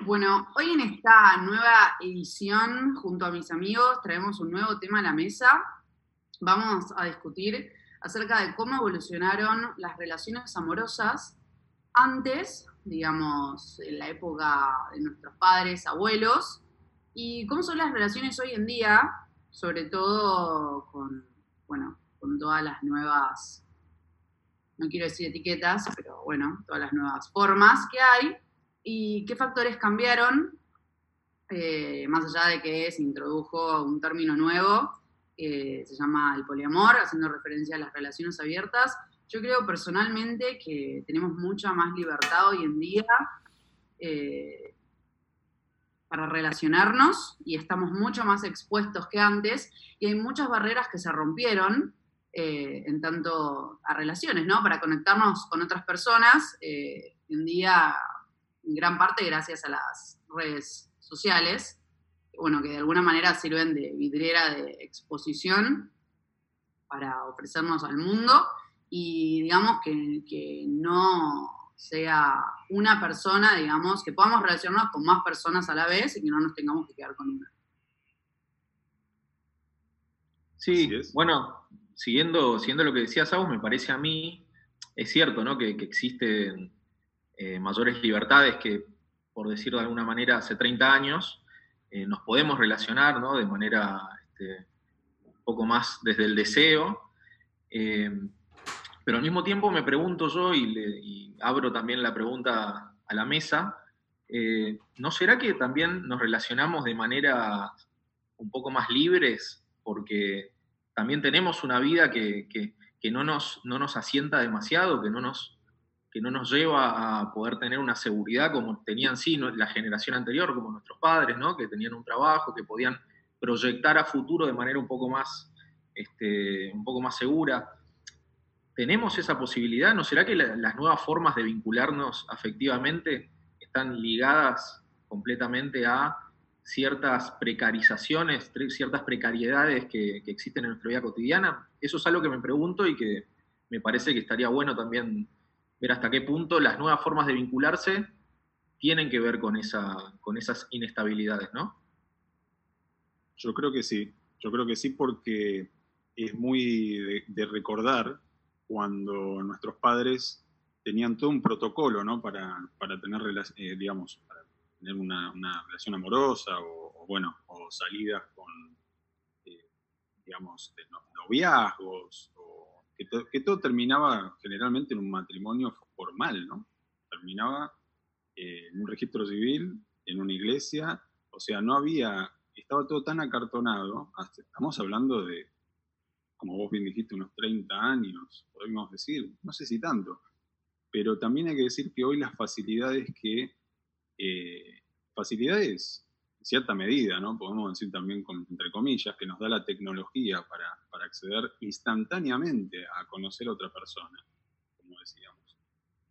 Bueno, hoy en esta nueva edición, junto a mis amigos, traemos un nuevo tema a la mesa. Vamos a discutir acerca de cómo evolucionaron las relaciones amorosas antes, digamos, en la época de nuestros padres, abuelos, y cómo son las relaciones hoy en día, sobre todo con, bueno, con todas las nuevas, no quiero decir etiquetas, pero bueno, todas las nuevas formas que hay y qué factores cambiaron, eh, más allá de que se introdujo un término nuevo, eh, se llama el poliamor, haciendo referencia a las relaciones abiertas. Yo creo personalmente que tenemos mucha más libertad hoy en día eh, para relacionarnos y estamos mucho más expuestos que antes y hay muchas barreras que se rompieron en tanto a relaciones, ¿no? Para conectarnos con otras personas. hoy en día en gran parte gracias a las redes sociales, bueno, que de alguna manera sirven de vidriera de exposición para ofrecernos al mundo y digamos que, que no sea una persona, digamos, que podamos relacionarnos con más personas a la vez y que no nos tengamos que quedar con una. Sí, bueno, siguiendo, siguiendo lo que decía Saúl, me parece a mí, es cierto, ¿no? Que, que existen eh, mayores libertades que, por decirlo de alguna manera, hace 30 años, eh, nos podemos relacionar ¿no? de manera este, un poco más desde el deseo. Eh, pero al mismo tiempo me pregunto yo, y, abro también la pregunta a la mesa, ¿no será que también nos relacionamos de manera un poco más libres? Porque también tenemos una vida que, que no, nos, no nos asienta demasiado, que no nos que no nos lleva a poder tener una seguridad como tenían sí la generación anterior, como nuestros padres, ¿no? que tenían un trabajo, que podían proyectar a futuro de manera un poco más, este, un poco más segura. ¿Tenemos esa posibilidad? ¿No será que las nuevas formas de vincularnos afectivamente están ligadas completamente a ciertas precarizaciones, ciertas precariedades que, que existen en nuestra vida cotidiana? Eso es algo que me pregunto y que me parece que estaría bueno también ver hasta qué punto las nuevas formas de vincularse tienen que ver con, esa, con esas inestabilidades, ¿no? Yo creo que sí, yo creo que sí porque es muy de, recordar cuando nuestros padres tenían todo un protocolo, ¿no? Para, tener, eh, digamos, para tener una, relación amorosa o, bueno, o salidas con, eh, digamos, noviazgos que, todo terminaba generalmente en un matrimonio formal, ¿no? Terminaba eh, en un registro civil, en una iglesia, o sea, no había, estaba todo tan acartonado, estamos hablando de, como vos bien dijiste, unos 30 años, podemos decir, no sé si tanto, pero también hay que decir que hoy las facilidades que, eh, facilidades cierta medida, ¿no? Podemos decir también, entre comillas, que nos da la tecnología para, acceder instantáneamente a conocer a otra persona, como decíamos.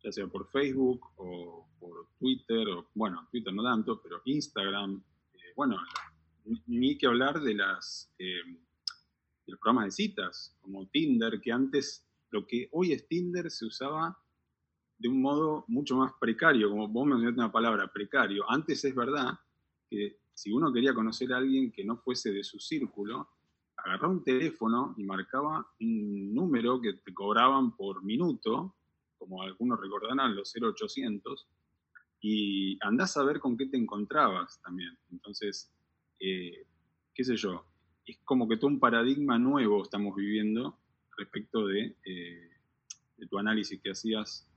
Ya sea por Facebook o por Twitter, o bueno, Twitter no tanto, pero Instagram, eh, bueno, ni que hablar de las eh, de los programas de citas, como Tinder, que antes, lo que hoy es Tinder, se usaba de un modo mucho más precario, como vos mencionaste una palabra, precario. Antes es verdad que si uno quería conocer a alguien que no fuese de su círculo, agarraba un teléfono y marcaba un número que te cobraban por minuto, como algunos recordarán, los 0800, y andás a ver con qué te encontrabas también. Entonces, eh, qué sé yo, es como que todo un paradigma nuevo estamos viviendo respecto de, eh, de tu análisis que hacías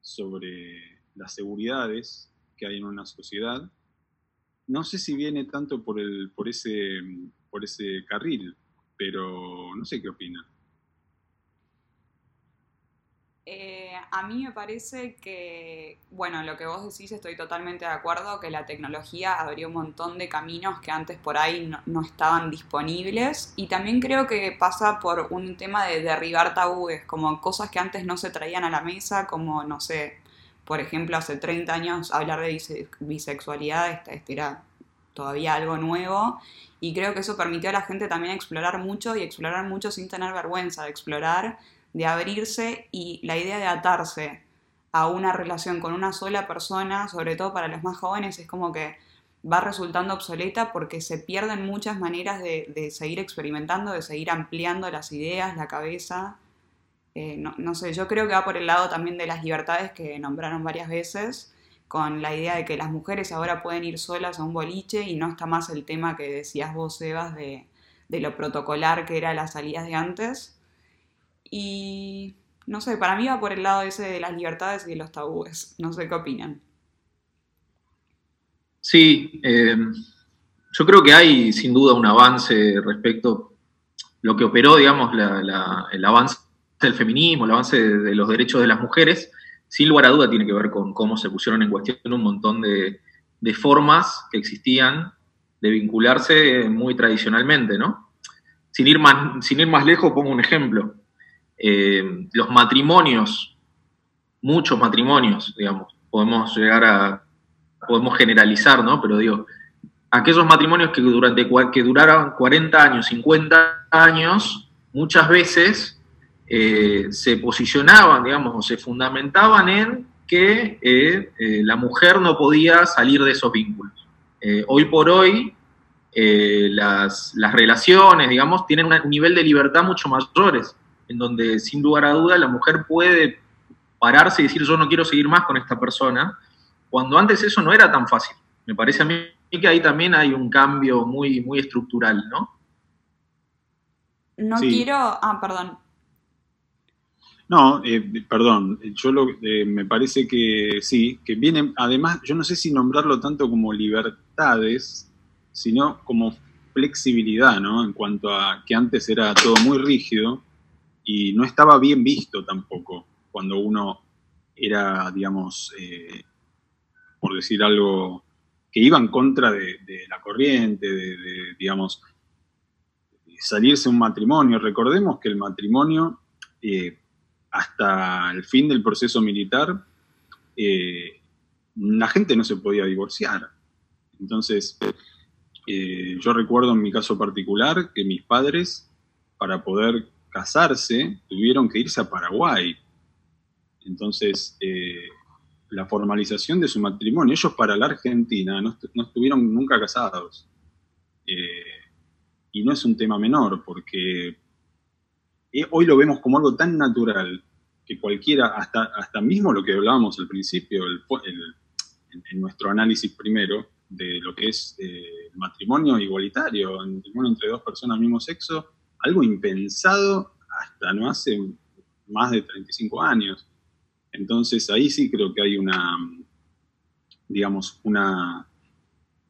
sobre las seguridades que hay en una sociedad no sé si viene tanto por, el, por, ese, por ese carril, pero no sé qué opina. Eh, a mí me parece que, bueno, lo que vos decís estoy totalmente de acuerdo, que la tecnología abrió un montón de caminos que antes por ahí no, estaban disponibles y también creo que pasa por un tema de derribar tabúes, como cosas que antes no se traían a la mesa, como, no sé, por ejemplo, hace 30 años hablar de bisexualidad era todavía algo nuevo y creo que eso permitió a la gente también explorar mucho y explorar mucho sin tener vergüenza, de explorar, de abrirse y la idea de atarse a una relación con una sola persona, sobre todo para los más jóvenes, es como que va resultando obsoleta porque se pierden muchas maneras de, seguir experimentando, de seguir ampliando las ideas, la cabeza. Eh, no, sé, yo creo que va por el lado también de las libertades que nombraron varias veces, con la idea de que las mujeres ahora pueden ir solas a un boliche y no está más el tema que decías vos, Sebas, de, de lo protocolar que era las salidas de antes. Y no sé, para mí va por el lado ese de las libertades y de los tabúes. No sé qué opinan. Sí, eh, yo creo que hay sin duda un avance respecto a lo que operó, digamos, el avance del feminismo, el avance de, los derechos de las mujeres, sin lugar a duda tiene que ver con cómo se pusieron en cuestión un montón de, formas que existían de vincularse muy tradicionalmente, ¿no? Sin ir más, sin ir más lejos, pongo un ejemplo. Eh, los matrimonios, muchos matrimonios, digamos, podemos llegar a podemos generalizar, ¿no? Pero digo, aquellos matrimonios que, durante, que duraron 40 años, 50 años, muchas veces eh, se posicionaban, digamos, o se fundamentaban en que eh, eh, la mujer no podía salir de esos vínculos. hoy por hoy, las, las, relaciones, digamos, tienen un nivel de libertad mucho mayores, en donde sin lugar a duda la mujer puede pararse y decir yo no quiero seguir más con esta persona, cuando antes eso no era tan fácil. Me parece a mí que ahí también hay un cambio muy, muy estructural, ¿no? No quiero. Ah, perdón. No, eh, perdón, yo lo, eh, me parece que sí, que viene, además, yo no sé si nombrarlo tanto como libertades, sino como flexibilidad, ¿no? En cuanto a que antes era todo muy rígido y no estaba bien visto tampoco cuando uno era, digamos, eh, por decir algo, que iba en contra de, la corriente, de, digamos, salirse un matrimonio. Recordemos que el matrimonio, eh, hasta el fin del proceso militar, eh, la gente no se podía divorciar. Entonces, eh, yo recuerdo en mi caso particular que mis padres, para poder casarse, tuvieron que irse a Paraguay. Entonces, la formalización de su matrimonio. Ellos para la Argentina no, estuvieron nunca casados. Eh, y no es un tema menor, porque eh, hoy lo vemos como algo tan natural que cualquiera, hasta, hasta mismo lo que hablábamos al principio, en, nuestro análisis primero, de lo que es eh, el matrimonio igualitario, el matrimonio entre dos personas mismo sexo, algo impensado hasta no hace más de 35 años. Entonces ahí sí creo que hay una, digamos, una,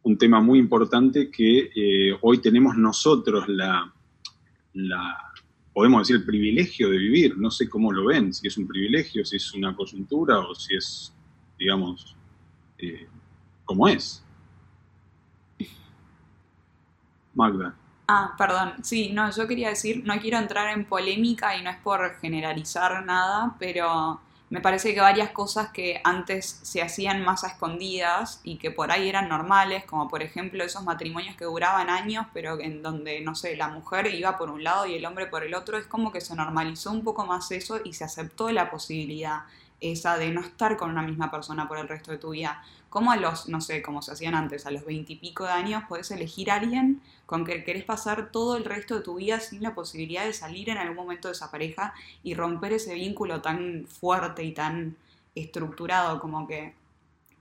un tema muy importante que eh, hoy tenemos nosotros la, podemos decir, el privilegio de vivir. No sé cómo lo ven, si es un privilegio, si es una coyuntura o si es, digamos, eh, como es. Magda. Ah, perdón. Sí, no, yo quería decir, no quiero entrar en polémica y no es por generalizar nada, pero me parece que varias cosas que antes se hacían más a escondidas y que por ahí eran normales, como por ejemplo esos matrimonios que duraban años, pero en donde, no sé, la mujer iba por un lado y el hombre por el otro, es como que se normalizó un poco más eso y se aceptó la posibilidad esa de no estar con una misma persona por el resto de tu vida. Como a los, no sé, como se hacían antes, a los veintipico de años, puedes elegir a alguien con que querés pasar todo el resto de tu vida sin la posibilidad de salir en algún momento de esa pareja y romper ese vínculo tan fuerte y tan estructurado como que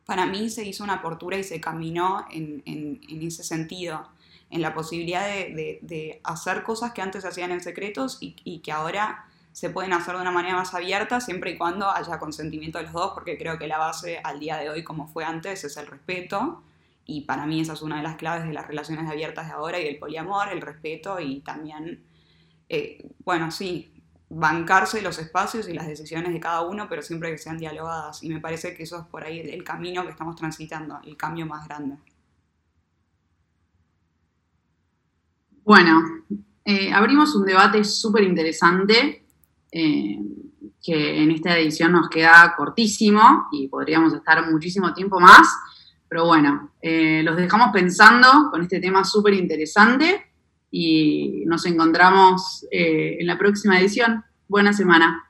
para mí se hizo una apertura y se caminó en, ese sentido, en la posibilidad de, hacer cosas que antes se hacían en secretos y, y que ahora se pueden hacer de una manera más abierta siempre y cuando haya consentimiento de los dos, porque creo que la base al día de hoy, como fue antes, es el respeto. Y para mí esa es una de las claves de las relaciones abiertas de ahora y del poliamor, el respeto y también, eh, bueno, sí, bancarse los espacios y las decisiones de cada uno, pero siempre que sean dialogadas. Y me parece que eso es por ahí el, camino que estamos transitando, el cambio más grande. Bueno, eh, abrimos un debate súper interesante eh, que en esta edición nos queda cortísimo y podríamos estar muchísimo tiempo más. Pero bueno, eh, los dejamos pensando con este tema súper interesante y nos encontramos eh, en la próxima edición. Buena semana.